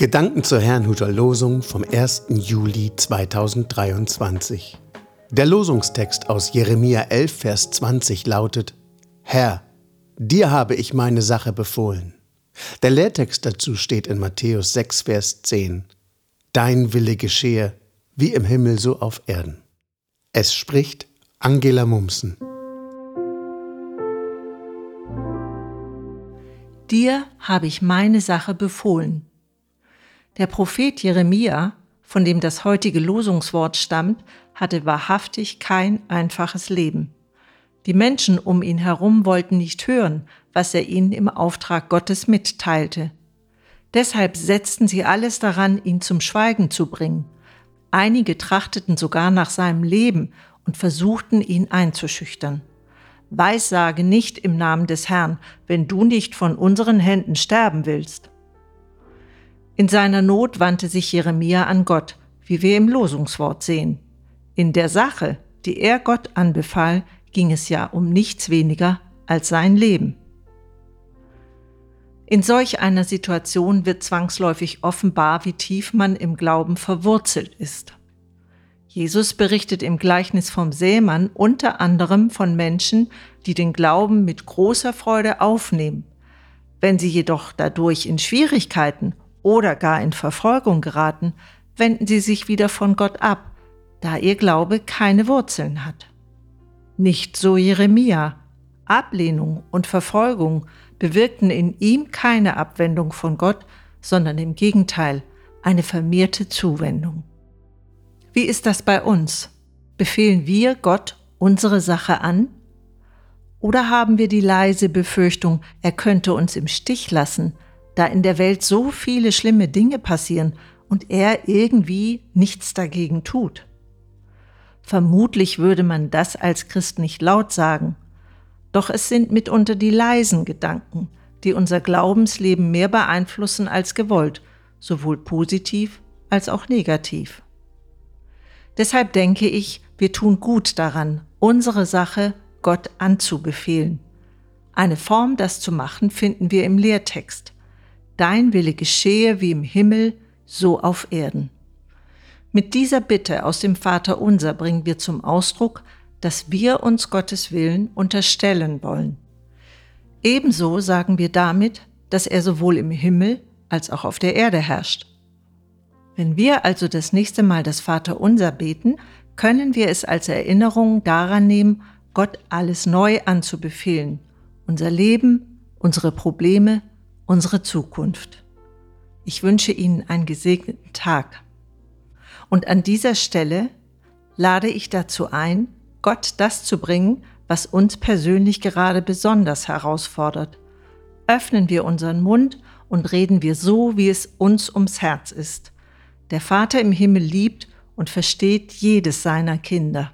Gedanken zur Herrnhuter Losung vom 1. Juli 2023. Der Losungstext aus Jeremia 11, Vers 20 lautet: Herr, dir habe ich meine Sache befohlen. Der Lehrtext dazu steht in Matthäus 6, Vers 10. Dein Wille geschehe, wie im Himmel so auf Erden. Es spricht Angela Mumsen. Dir habe ich meine Sache befohlen. Der Prophet Jeremia, von dem das heutige Losungswort stammt, hatte wahrhaftig kein einfaches Leben. Die Menschen um ihn herum wollten nicht hören, was er ihnen im Auftrag Gottes mitteilte. Deshalb setzten sie alles daran, ihn zum Schweigen zu bringen. Einige trachteten sogar nach seinem Leben und versuchten ihn einzuschüchtern. Weissage nicht im Namen des Herrn, wenn du nicht von unseren Händen sterben willst. In seiner Not wandte sich Jeremia an Gott, wie wir im Losungswort sehen. In der Sache, die er Gott anbefahl, ging es ja um nichts weniger als sein Leben. In solch einer Situation wird zwangsläufig offenbar, wie tief man im Glauben verwurzelt ist. Jesus berichtet im Gleichnis vom Sämann unter anderem von Menschen, die den Glauben mit großer Freude aufnehmen. Wenn sie jedoch dadurch in Schwierigkeiten oder gar in Verfolgung geraten, wenden sie sich wieder von Gott ab, da ihr Glaube keine Wurzeln hat. Nicht so Jeremia. Ablehnung und Verfolgung bewirkten in ihm keine Abwendung von Gott, sondern im Gegenteil eine vermehrte Zuwendung. Wie ist das bei uns? Befehlen wir Gott unsere Sache an? Oder haben wir die leise Befürchtung, er könnte uns im Stich lassen, da in der Welt so viele schlimme Dinge passieren und er irgendwie nichts dagegen tut? Vermutlich würde man das als Christ nicht laut sagen, doch es sind mitunter die leisen Gedanken, die unser Glaubensleben mehr beeinflussen als gewollt, sowohl positiv als auch negativ. Deshalb denke ich, wir tun gut daran, unsere Sache Gott anzubefehlen. Eine Form, das zu machen, finden wir im Lehrtext. Dein Wille geschehe wie im Himmel, so auf Erden. Mit dieser Bitte aus dem Vater unser bringen wir zum Ausdruck, dass wir uns Gottes Willen unterstellen wollen. Ebenso sagen wir damit, dass er sowohl im Himmel als auch auf der Erde herrscht. Wenn wir also das nächste Mal das Vaterunser beten, können wir es als Erinnerung daran nehmen, Gott alles neu anzubefehlen, unser Leben, unsere Probleme, unsere Zukunft. Ich wünsche Ihnen einen gesegneten Tag. Und an dieser Stelle lade ich dazu ein, Gott das zu bringen, was uns persönlich gerade besonders herausfordert. Öffnen wir unseren Mund und reden wir so, wie es uns ums Herz ist. Der Vater im Himmel liebt und versteht jedes seiner Kinder.